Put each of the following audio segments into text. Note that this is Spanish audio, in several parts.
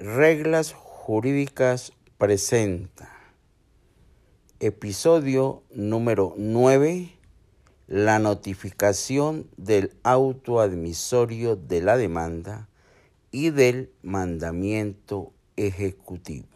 Reglas Jurídicas presenta. Episodio número 9. La notificación del auto admisorio de la demanda y del mandamiento ejecutivo.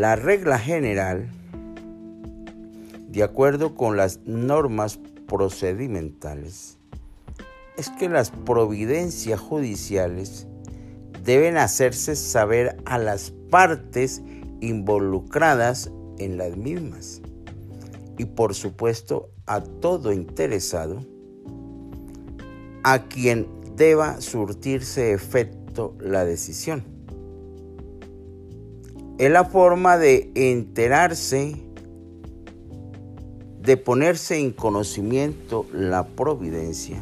La regla general, de acuerdo con las normas procedimentales, es que las providencias judiciales deben hacerse saber a las partes involucradas en las mismas y por supuesto a todo interesado a quien deba surtirse efecto la decisión es la forma de enterarse, de ponerse en conocimiento la providencia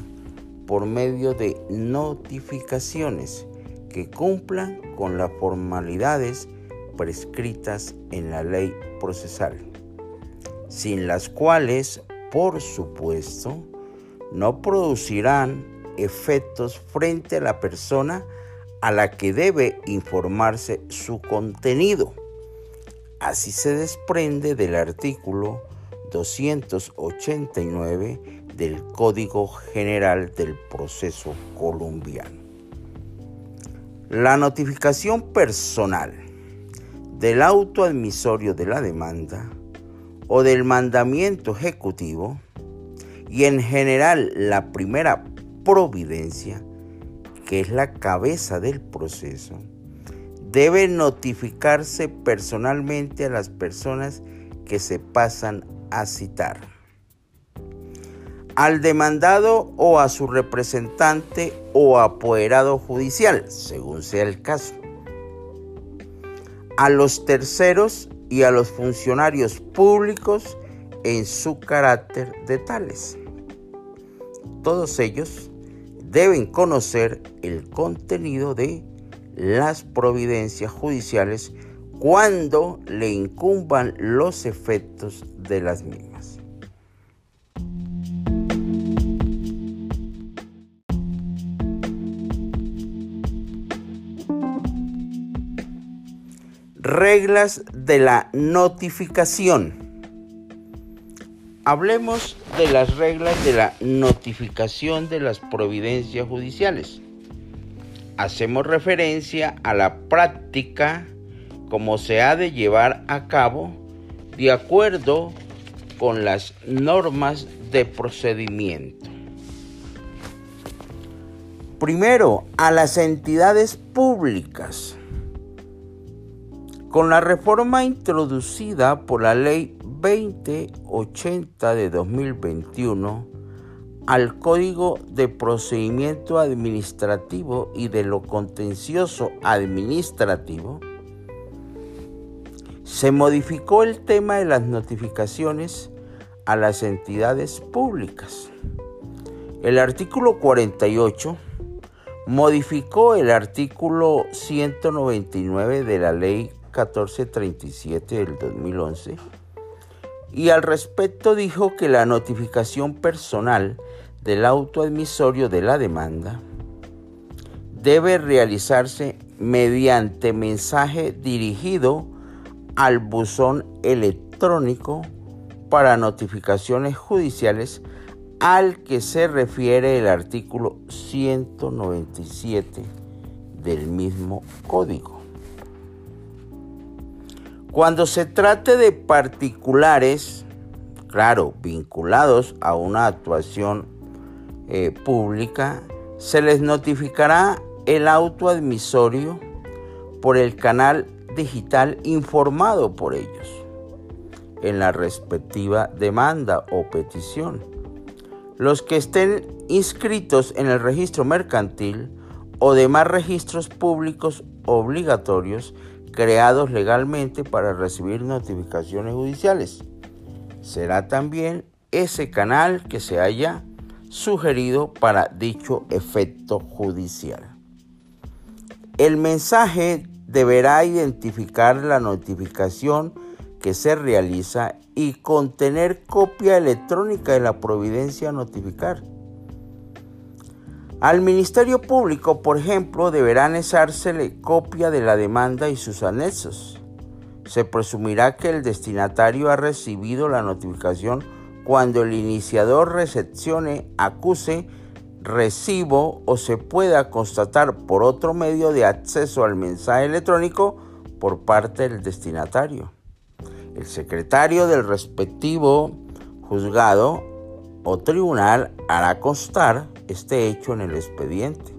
por medio de notificaciones que cumplan con las formalidades prescritas en la ley procesal, sin las cuales, por supuesto, no producirán efectos frente a la persona a la que debe informarse su contenido. Así se desprende del artículo 289 del Código General del Proceso Colombiano. La notificación personal del auto admisorio de la demanda o del mandamiento ejecutivo y en general la primera providencia que es la cabeza del proceso, debe notificarse personalmente a las personas que se pasan a citar. Al demandado o a su representante o apoderado judicial, según sea el caso. A los terceros y a los funcionarios públicos en su carácter de tales. Todos ellos deben conocer el contenido de las providencias judiciales cuando le incumban los efectos de las mismas. Reglas de la notificación. Hablemos de las reglas de la notificación de las providencias judiciales. Hacemos referencia a la práctica como se ha de llevar a cabo de acuerdo con las normas de procedimiento. Primero, a las entidades públicas. Con la reforma introducida por la ley 2080 de 2021 al Código de Procedimiento Administrativo y de lo Contencioso Administrativo, se modificó el tema de las notificaciones a las entidades públicas. El artículo 48 modificó el artículo 199 de la Ley 1437 del 2011 y al respecto dijo que la notificación personal del auto admisorio de la demanda debe realizarse mediante mensaje dirigido al buzón electrónico para notificaciones judiciales al que se refiere el artículo 197 del mismo código. Cuando se trate de particulares, claro, vinculados a una actuación eh, pública, se les notificará el auto admisorio por el canal digital informado por ellos en la respectiva demanda o petición. Los que estén inscritos en el registro mercantil o demás registros públicos obligatorios creados legalmente para recibir notificaciones judiciales. Será también ese canal que se haya sugerido para dicho efecto judicial. El mensaje deberá identificar la notificación que se realiza y contener copia electrónica de la providencia a notificar. Al Ministerio Público, por ejemplo, deberá anesársele copia de la demanda y sus anexos. Se presumirá que el destinatario ha recibido la notificación cuando el iniciador recepcione, acuse, recibo o se pueda constatar por otro medio de acceso al mensaje electrónico por parte del destinatario. El secretario del respectivo juzgado o tribunal hará constar este hecho en el expediente.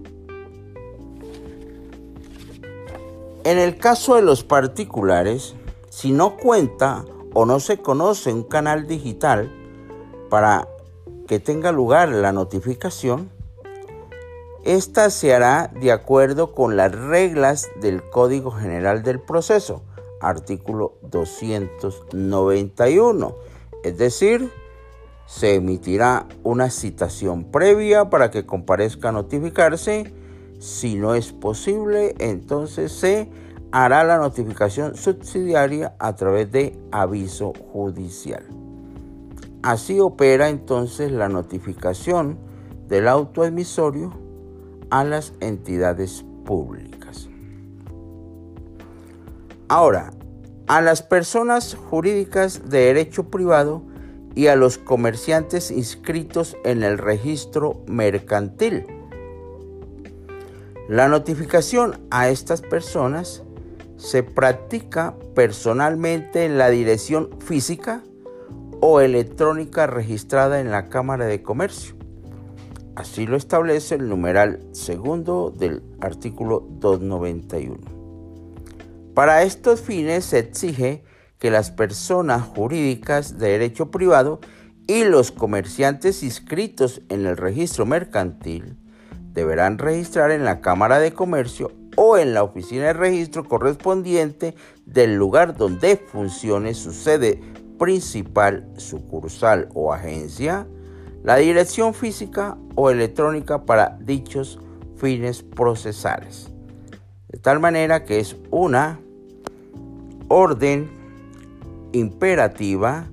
En el caso de los particulares, si no cuenta o no se conoce un canal digital para que tenga lugar la notificación, esta se hará de acuerdo con las reglas del Código General del Proceso, artículo 291. Es decir, se emitirá una citación previa para que comparezca a notificarse. Si no es posible, entonces se hará la notificación subsidiaria a través de aviso judicial. Así opera entonces la notificación del autoadmisorio a las entidades públicas. Ahora, a las personas jurídicas de derecho privado y a los comerciantes inscritos en el registro mercantil. La notificación a estas personas se practica personalmente en la dirección física o electrónica registrada en la Cámara de Comercio. Así lo establece el numeral segundo del artículo 291. Para estos fines se exige que las personas jurídicas de derecho privado y los comerciantes inscritos en el registro mercantil deberán registrar en la Cámara de Comercio o en la oficina de registro correspondiente del lugar donde funcione su sede principal, sucursal o agencia, la dirección física o electrónica para dichos fines procesales. De tal manera que es una orden imperativa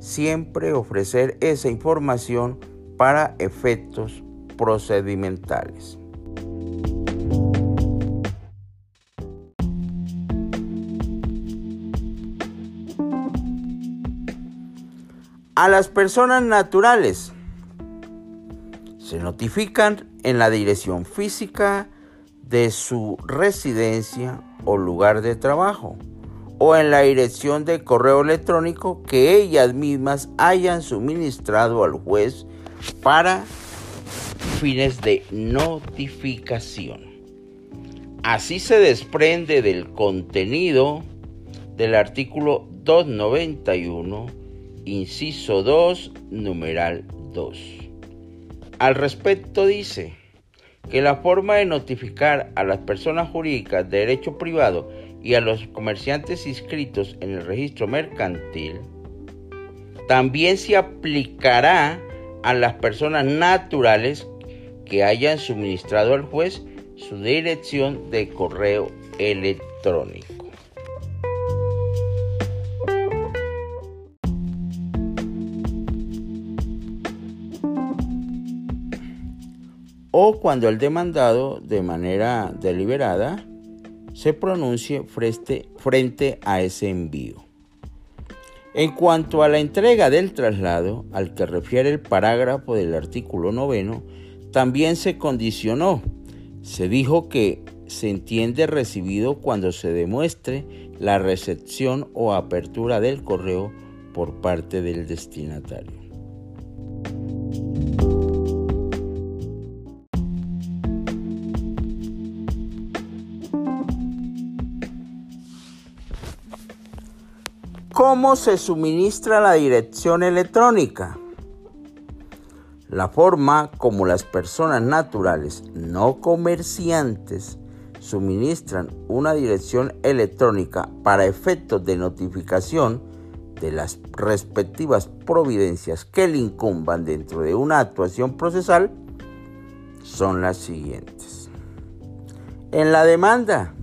siempre ofrecer esa información para efectos procedimentales. A las personas naturales se notifican en la dirección física de su residencia o lugar de trabajo o en la dirección de correo electrónico que ellas mismas hayan suministrado al juez para fines de notificación. Así se desprende del contenido del artículo 291, inciso 2, numeral 2. Al respecto dice que la forma de notificar a las personas jurídicas de derecho privado y a los comerciantes inscritos en el registro mercantil, también se aplicará a las personas naturales que hayan suministrado al juez su dirección de correo electrónico. O cuando el demandado de manera deliberada se pronuncie frente, a ese envío. En cuanto a la entrega del traslado, al que refiere el parágrafo del artículo noveno, también se condicionó. Se dijo que se entiende recibido cuando se demuestre la recepción o apertura del correo por parte del destinatario. ¿Cómo se suministra la dirección electrónica? La forma como las personas naturales no comerciantes suministran una dirección electrónica para efectos de notificación de las respectivas providencias que le incumban dentro de una actuación procesal son las siguientes. En la demanda,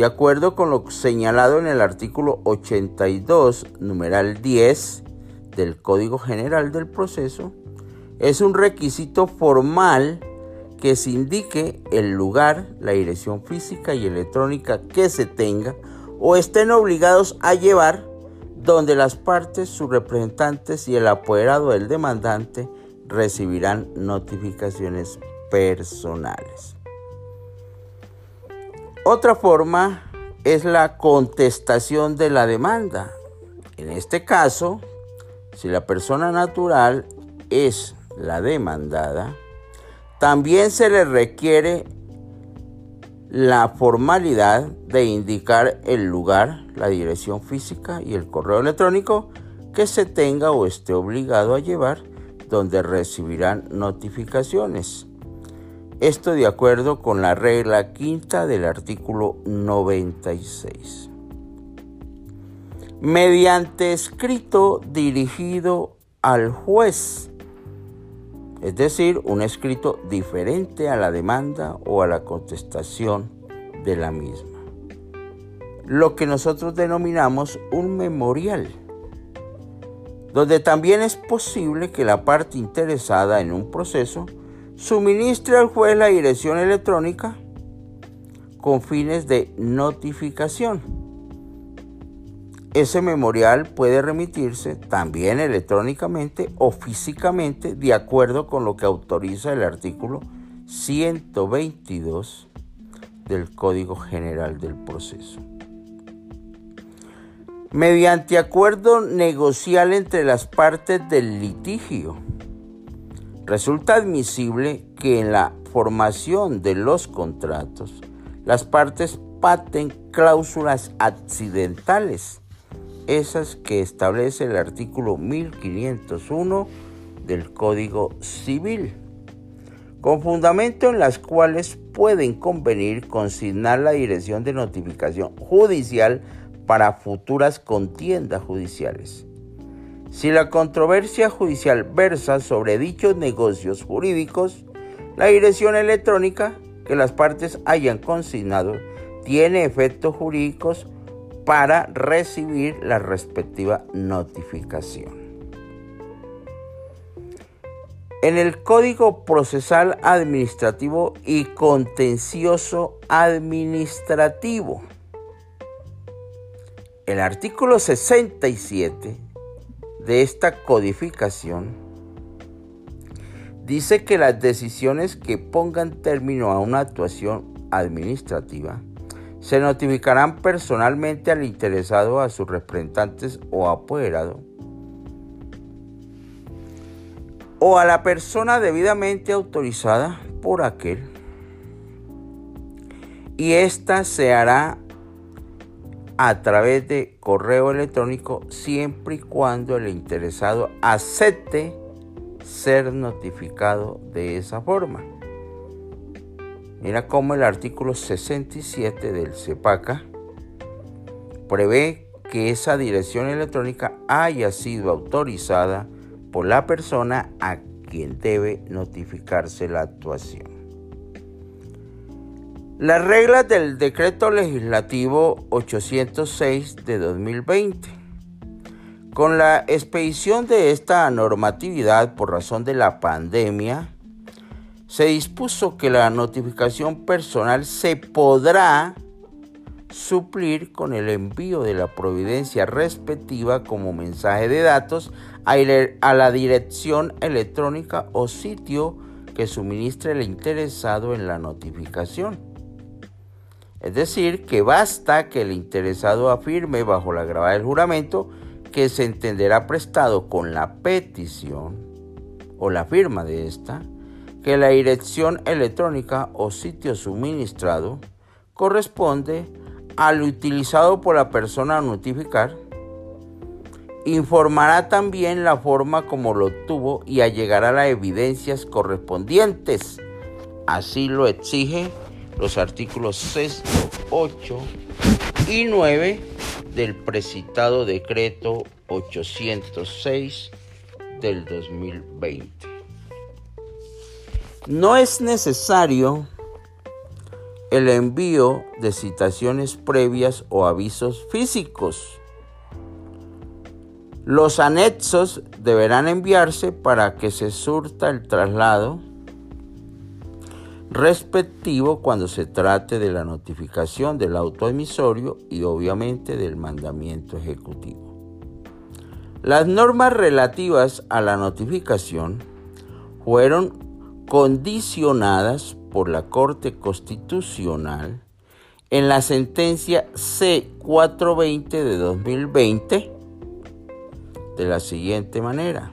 De acuerdo con lo señalado en el artículo 82, numeral 10 del Código General del Proceso, es un requisito formal que se indique el lugar, la dirección física y electrónica que se tenga o estén obligados a llevar donde las partes, sus representantes y el apoderado del demandante recibirán notificaciones personales. Otra forma es la contestación de la demanda. En este caso, si la persona natural es la demandada, también se le requiere la formalidad de indicar el lugar, la dirección física y el correo electrónico que se tenga o esté obligado a llevar donde recibirán notificaciones. Esto de acuerdo con la regla quinta del artículo 96. Mediante escrito dirigido al juez, es decir, un escrito diferente a la demanda o a la contestación de la misma. Lo que nosotros denominamos un memorial donde también es posible que la parte interesada en un proceso suministre al juez la dirección electrónica con fines de notificación. Ese memorial puede remitirse también electrónicamente o físicamente de acuerdo con lo que autoriza el artículo 122 del Código General del Proceso mediante acuerdo negocial entre las partes del litigio. Resulta admisible que en la formación de los contratos las partes paten cláusulas accidentales, esas que establece el artículo 1501 del Código Civil, con fundamento en las cuales pueden convenir consignar la dirección de notificación judicial para futuras contiendas judiciales. Si la controversia judicial versa sobre dichos negocios jurídicos, la dirección electrónica que las partes hayan consignado tiene efectos jurídicos para recibir la respectiva notificación. En el Código Procesal Administrativo y Contencioso Administrativo, el artículo 67 de esta codificación dice que las decisiones que pongan término a una actuación administrativa se notificarán personalmente al interesado, a sus representantes o apoderado, o a la persona debidamente autorizada por aquel, y ésta se hará a través de correo electrónico siempre y cuando el interesado acepte ser notificado de esa forma. Mira cómo el artículo 67 del CEPACA prevé que esa dirección electrónica haya sido autorizada por la persona a quien debe notificarse la actuación. Las reglas del decreto legislativo 806 de 2020. Con la expedición de esta normatividad por razón de la pandemia, se dispuso que la notificación personal se podrá suplir con el envío de la providencia respectiva como mensaje de datos a la dirección electrónica o sitio que suministre el interesado en la notificación. Es decir, que basta que el interesado afirme bajo la grabada del juramento que se entenderá prestado con la petición o la firma de esta, que la dirección electrónica o sitio suministrado corresponde al utilizado por la persona a notificar, informará también la forma como lo obtuvo y allegará las evidencias correspondientes. Así lo exige los artículos 6, 8 y 9 del precitado decreto 806 del 2020. No es necesario el envío de citaciones previas o avisos físicos. Los anexos deberán enviarse para que se surta el traslado respectivo cuando se trate de la notificación del autoemisorio y obviamente del mandamiento ejecutivo. Las normas relativas a la notificación fueron condicionadas por la Corte Constitucional en la sentencia C420 de 2020 de la siguiente manera.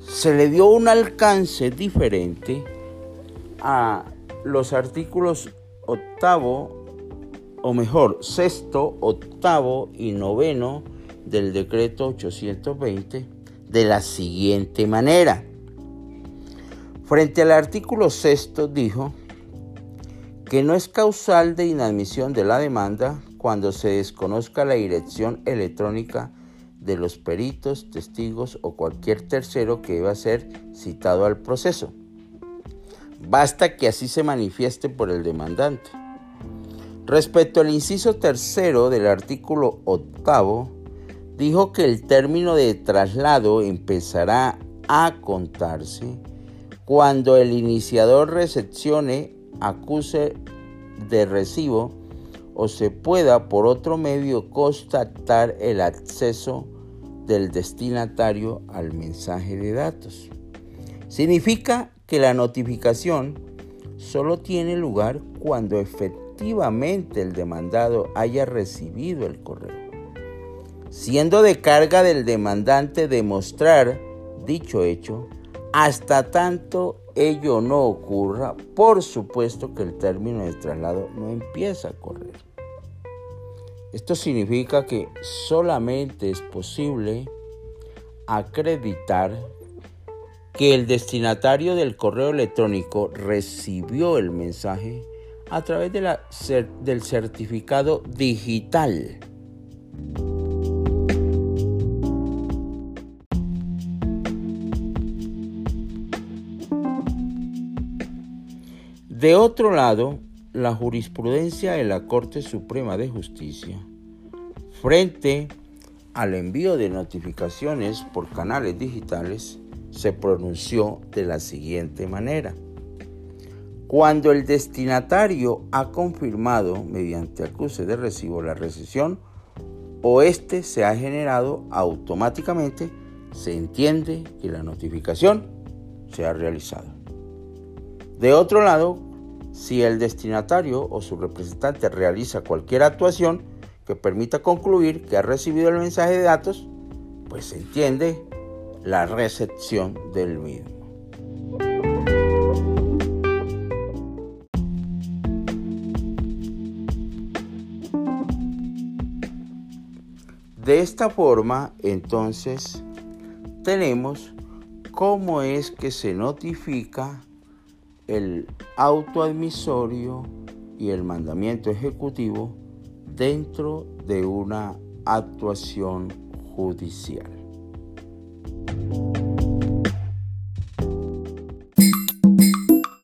Se le dio un alcance diferente a los artículos octavo, o mejor, sexto, octavo y noveno del decreto 820 de la siguiente manera. Frente al artículo sexto dijo que no es causal de inadmisión de la demanda cuando se desconozca la dirección electrónica de los peritos, testigos o cualquier tercero que iba a ser citado al proceso. Basta que así se manifieste por el demandante. Respecto al inciso tercero del artículo octavo, dijo que el término de traslado empezará a contarse cuando el iniciador recepcione, acuse de recibo o se pueda por otro medio constatar el acceso del destinatario al mensaje de datos. Significa que la notificación solo tiene lugar cuando efectivamente el demandado haya recibido el correo, siendo de carga del demandante demostrar dicho hecho hasta tanto ello no ocurra, por supuesto que el término de traslado no empieza a correr. Esto significa que solamente es posible acreditar que el destinatario del correo electrónico recibió el mensaje a través del certificado digital. De otro lado, la jurisprudencia de la Corte Suprema de Justicia, frente al envío de notificaciones por canales digitales, se pronunció de la siguiente manera. Cuando el destinatario ha confirmado mediante acuse de recibo la recesión o éste se ha generado automáticamente, se entiende que la notificación se ha realizado. De otro lado, si el destinatario o su representante realiza cualquier actuación que permita concluir que ha recibido el mensaje de datos, pues se entiende la recepción del mismo. De esta forma, entonces, tenemos cómo es que se notifica el autoadmisorio y el mandamiento ejecutivo dentro de una actuación judicial.